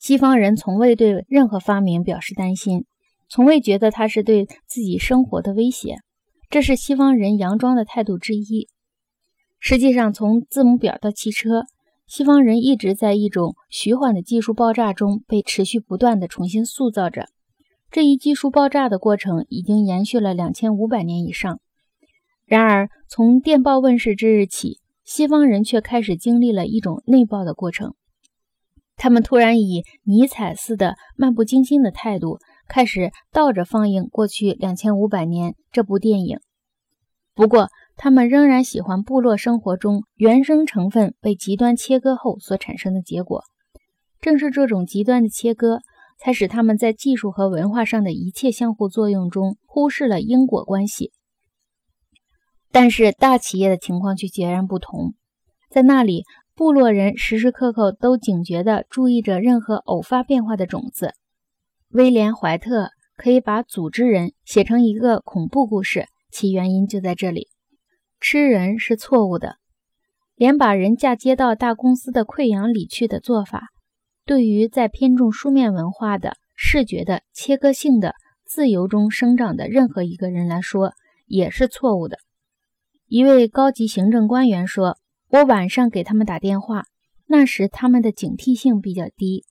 西方人从未对任何发明表示担心，从未觉得它是对自己生活的威胁。这是西方人佯装的态度之一。实际上，从字母表到汽车，西方人一直在一种徐缓的技术爆炸中被持续不断地重新塑造着。这一技术爆炸的过程已经延续了两千五百年以上。然而，从电报问世之日起，西方人却开始经历了一种内爆的过程。他们突然以尼采似的漫不经心的态度，开始倒着放映过去两千五百年这部电影。不过，他们仍然喜欢部落生活中原生成分被极端切割后所产生的结果。正是这种极端的切割。才使他们在技术和文化上的一切相互作用中忽视了因果关系。但是大企业的情况却截然不同，在那里，部落人时时刻刻都警觉地注意着任何偶发变化的种子。威廉·怀特可以把组织人写成一个恐怖故事，其原因就在这里：吃人是错误的，连把人嫁接到大公司的溃疡里去的做法。对于在偏重书面文化的视觉的切割性的自由中生长的任何一个人来说，也是错误的。一位高级行政官员说：“我晚上给他们打电话，那时他们的警惕性比较低。